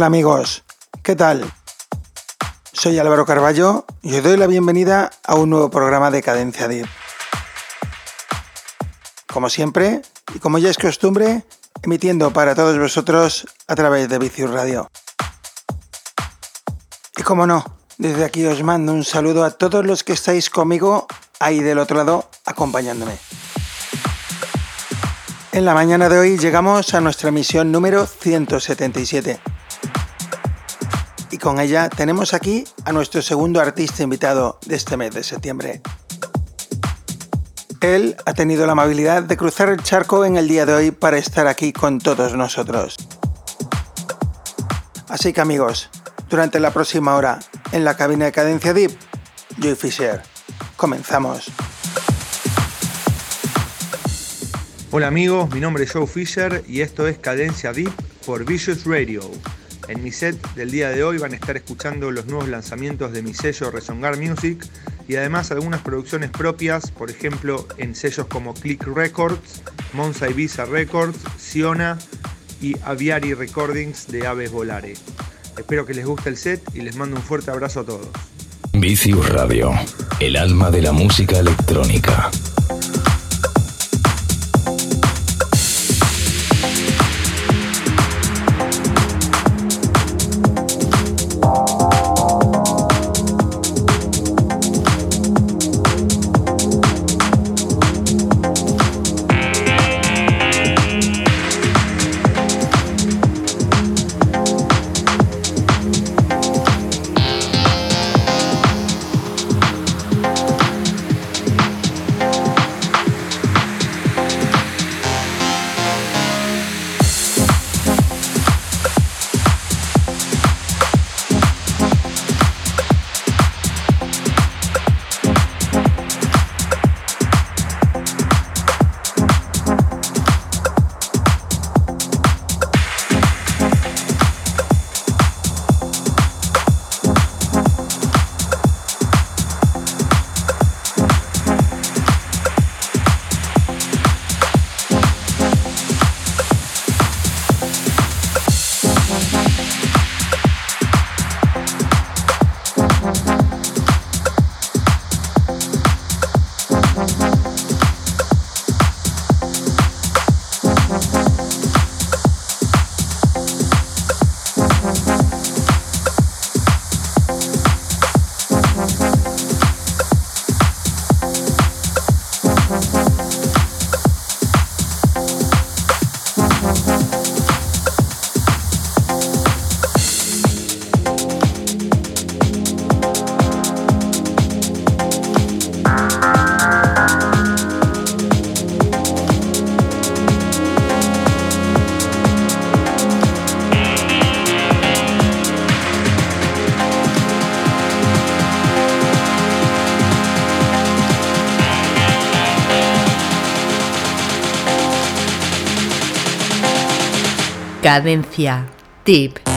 Hola amigos, ¿qué tal? Soy Álvaro Carballo y os doy la bienvenida a un nuevo programa de Cadencia Deep. Como siempre, y como ya es costumbre, emitiendo para todos vosotros a través de Vicius Radio. Y como no, desde aquí os mando un saludo a todos los que estáis conmigo ahí del otro lado acompañándome. En la mañana de hoy llegamos a nuestra emisión número 177 y con ella tenemos aquí a nuestro segundo artista invitado de este mes de septiembre. Él ha tenido la amabilidad de cruzar el charco en el día de hoy para estar aquí con todos nosotros. Así que amigos, durante la próxima hora, en la cabina de Cadencia Deep, Joy Fisher. Comenzamos. Hola amigos, mi nombre es Joe Fisher y esto es Cadencia Deep por Vicious Radio. En mi set del día de hoy van a estar escuchando los nuevos lanzamientos de mi sello Resongar Music y además algunas producciones propias, por ejemplo en sellos como Click Records, Monza Ibiza Records, Siona y Aviari Recordings de Aves Volare. Espero que les guste el set y les mando un fuerte abrazo a todos. Vicious Radio, el alma de la música electrónica. Cadencia. Tip.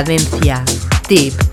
Cadencia. Tip.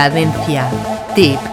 Cadencia. Tip.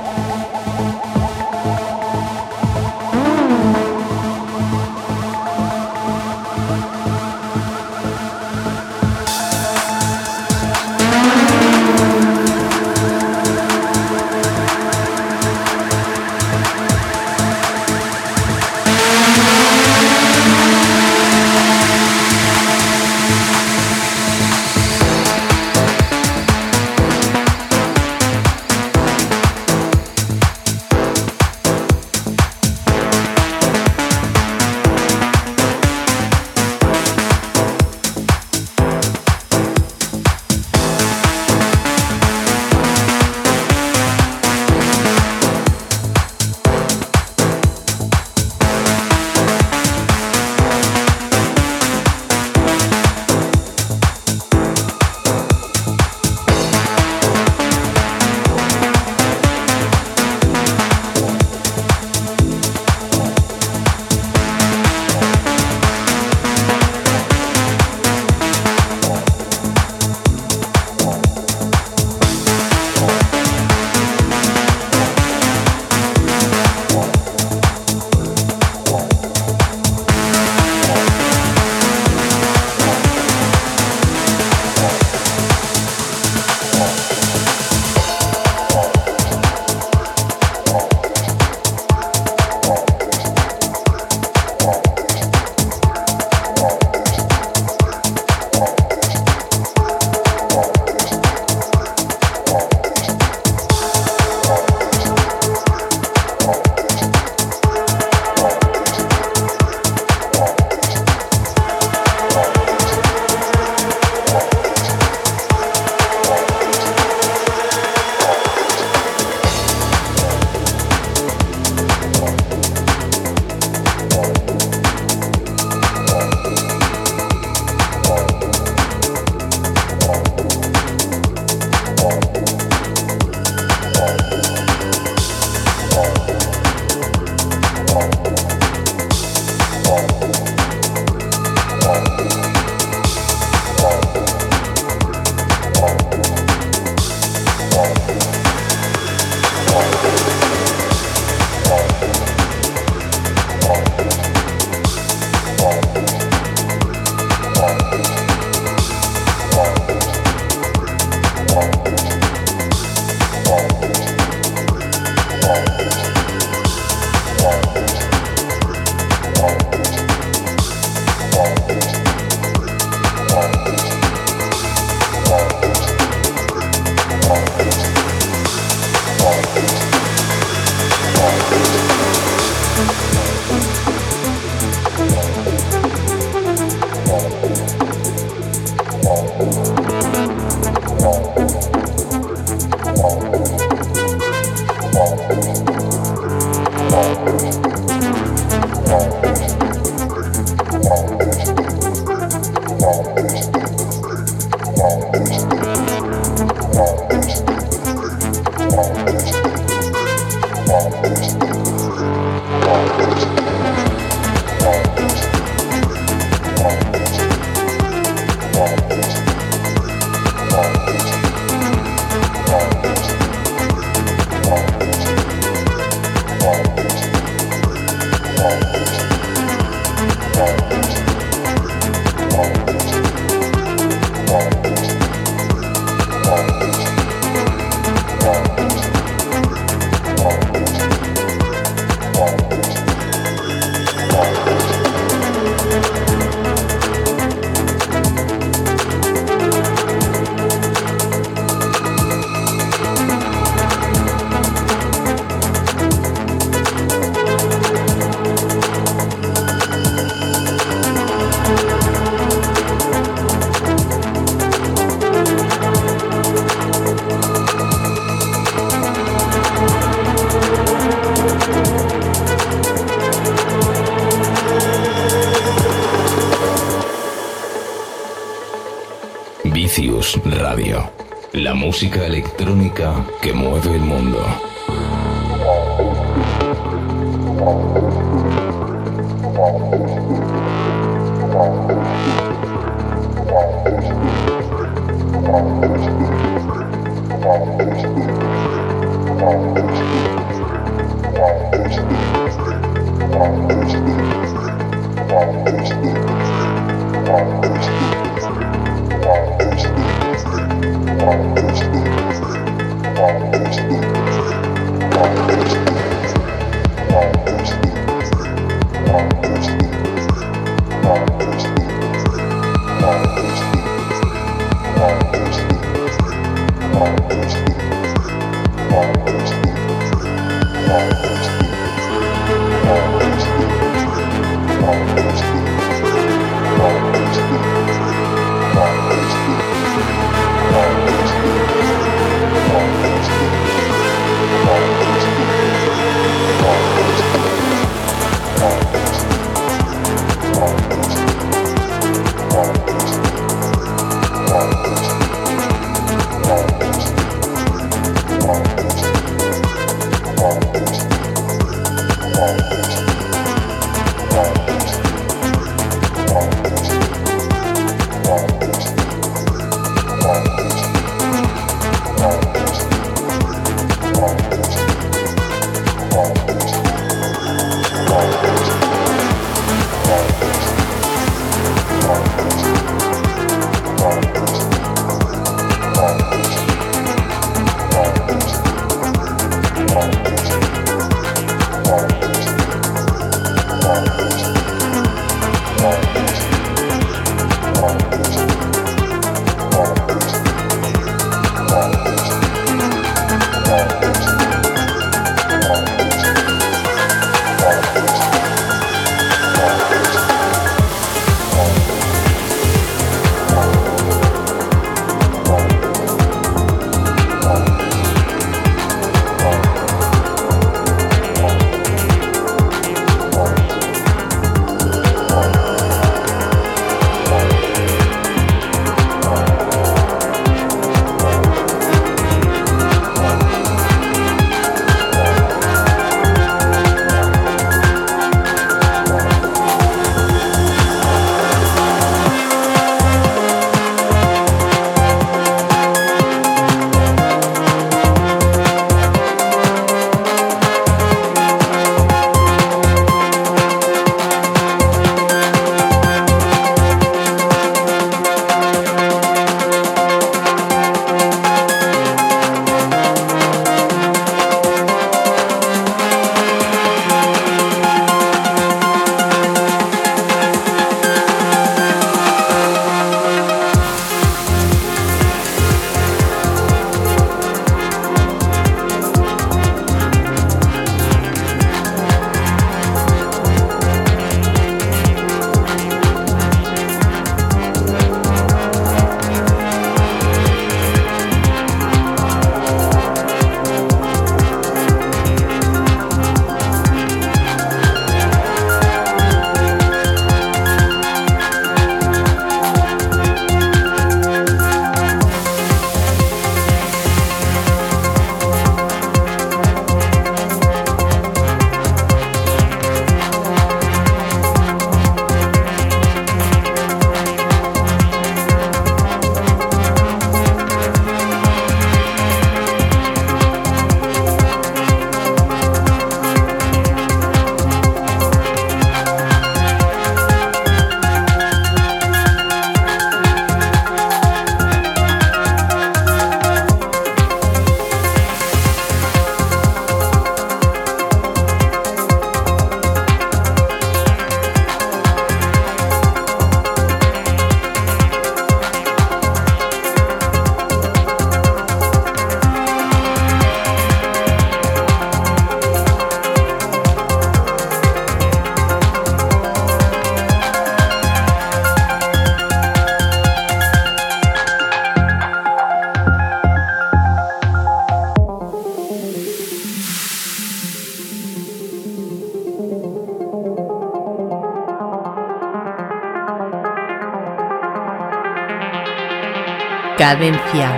Cadencia.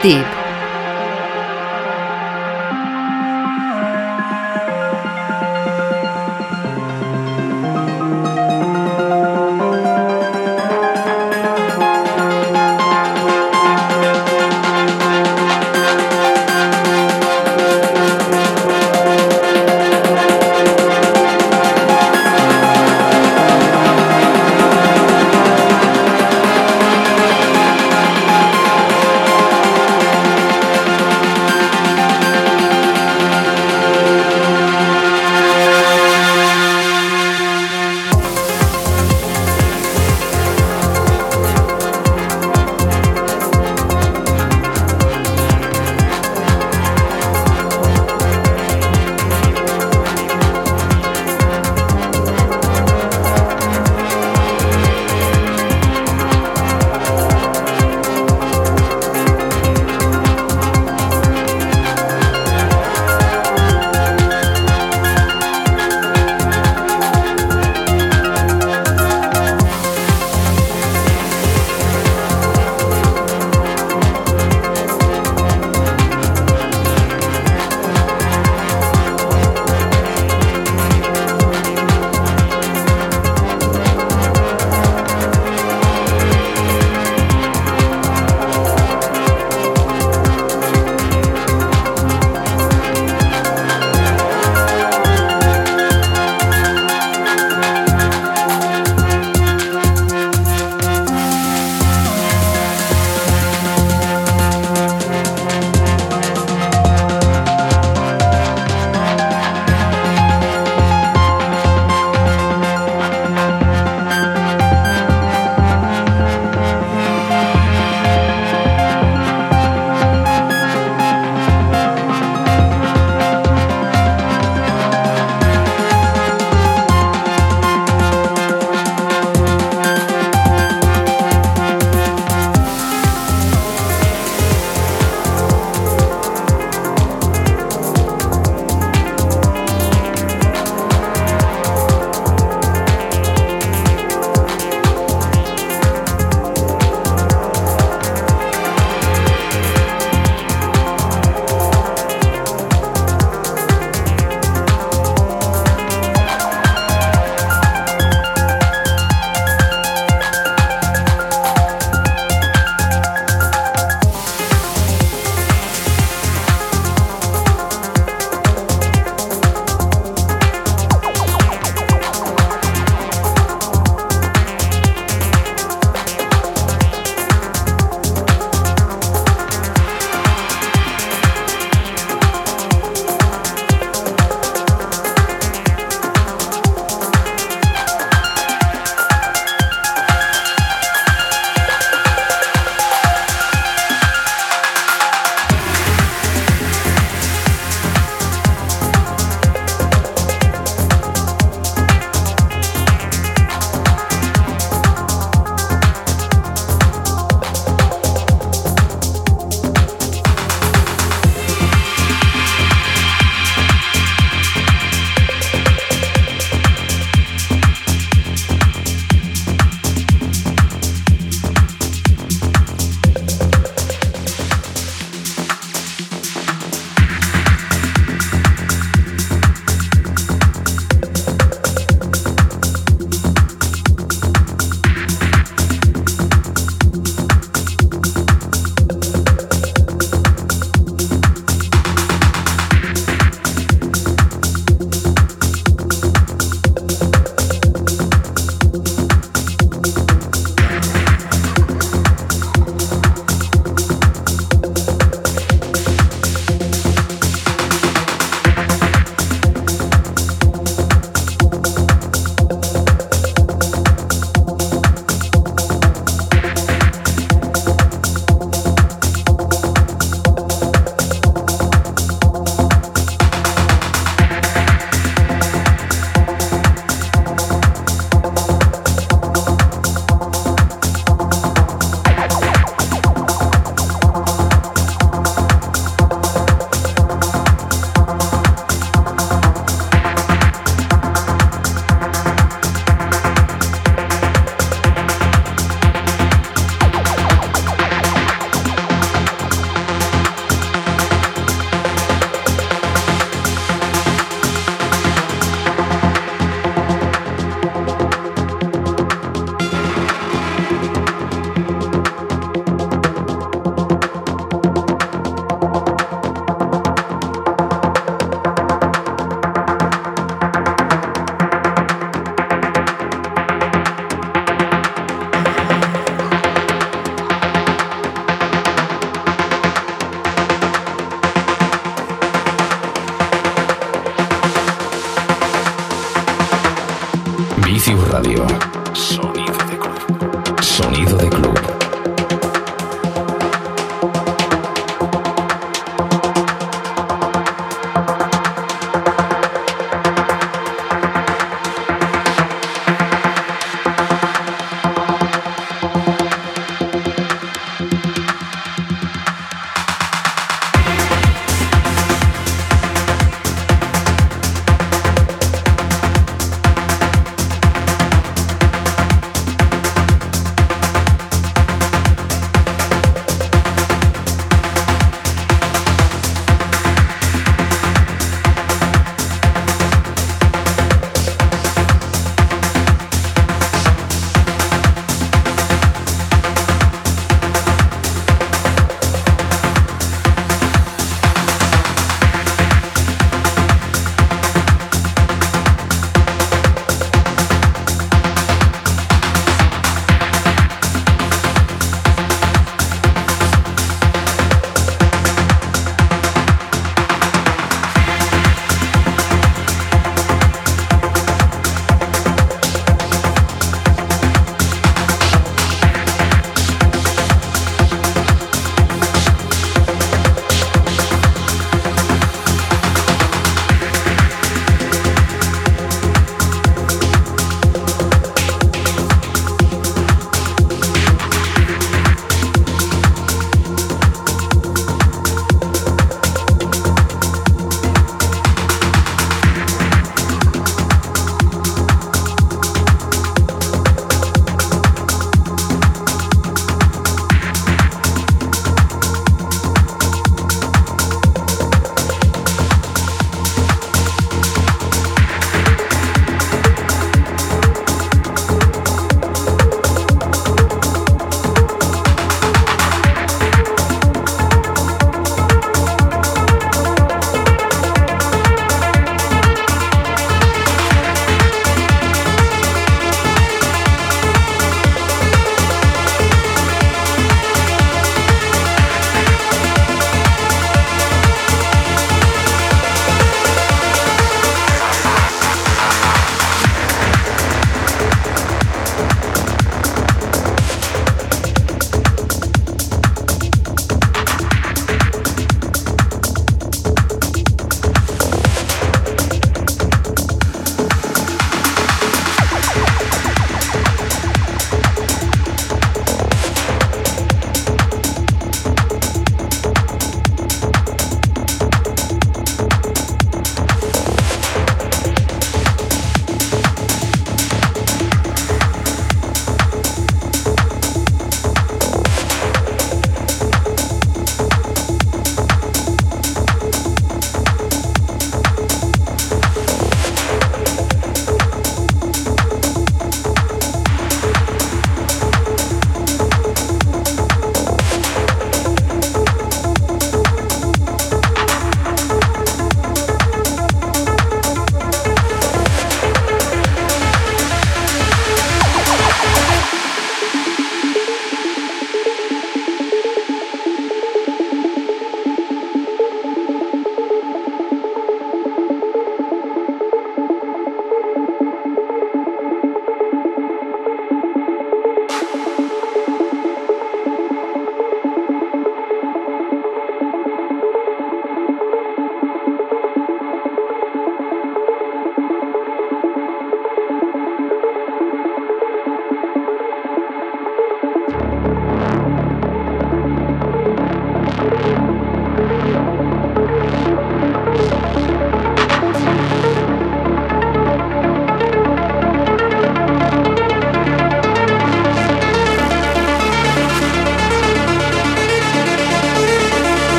Tip.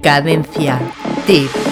Cadencia. Tip.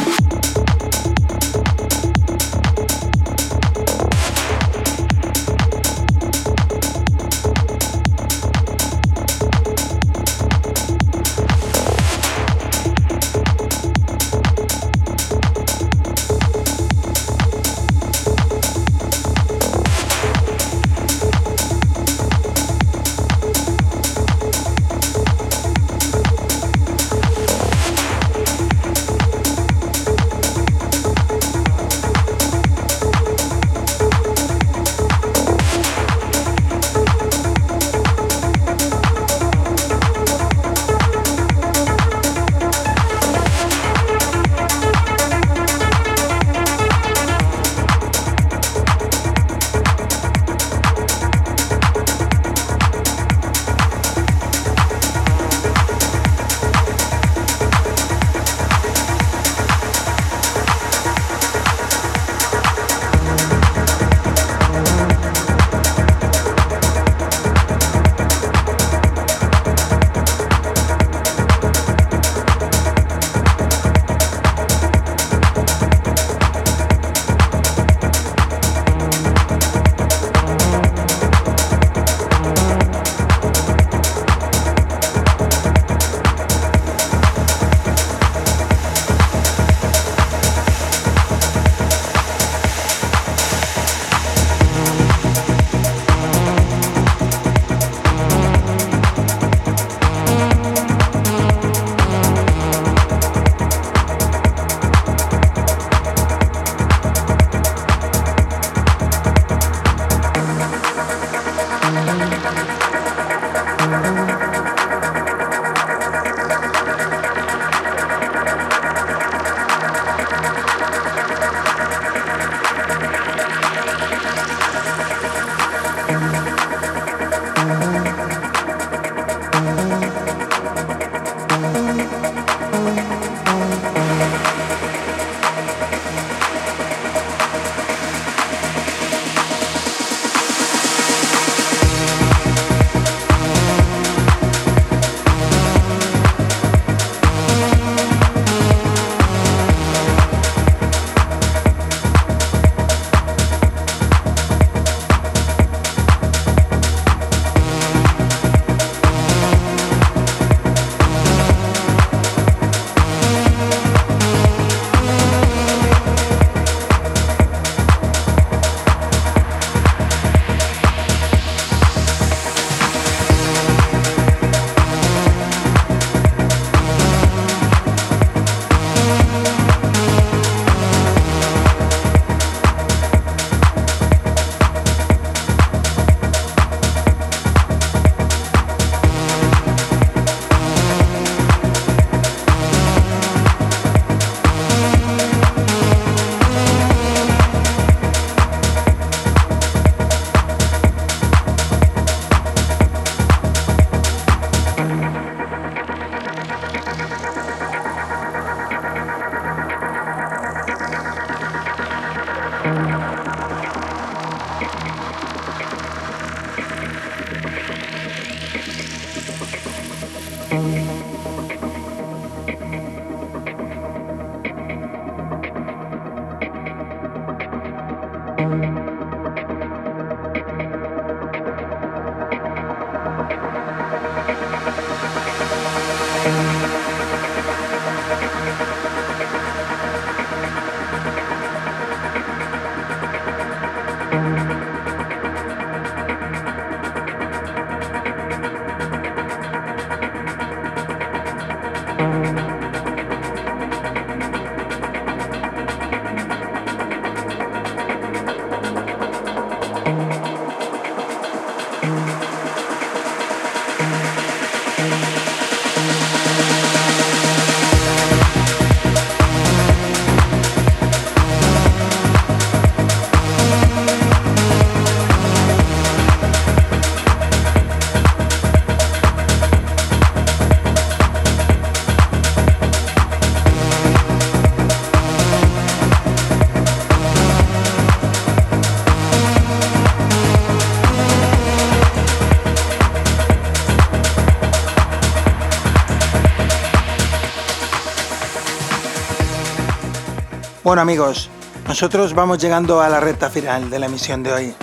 Bueno amigos, nosotros vamos llegando a la recta final de la emisión de hoy.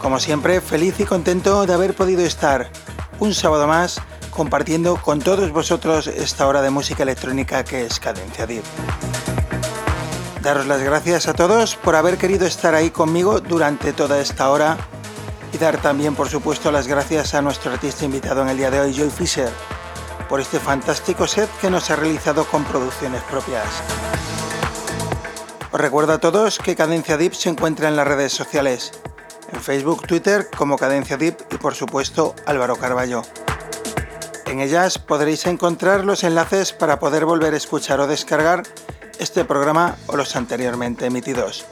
Como siempre, feliz y contento de haber podido estar un sábado más compartiendo con todos vosotros esta hora de música electrónica que es Cadencia Deep. Daros las gracias a todos por haber querido estar ahí conmigo durante toda esta hora y dar también, por supuesto, las gracias a nuestro artista invitado en el día de hoy, Joy Fisher, por este fantástico set que nos ha realizado con producciones propias. Os recuerdo a todos que Cadencia Deep se encuentra en las redes sociales, en Facebook, Twitter como Cadencia Deep y por supuesto Álvaro Carballo. En ellas podréis encontrar los enlaces para poder volver a escuchar o descargar este programa o los anteriormente emitidos.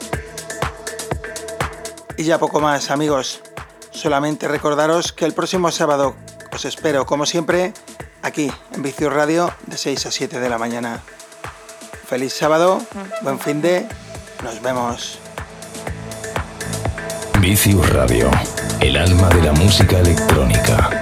Y ya poco más amigos, solamente recordaros que el próximo sábado os espero como siempre aquí en Vicio Radio de 6 a 7 de la mañana. Feliz sábado, buen fin de, nos vemos. Vicius Radio, el alma de la música electrónica.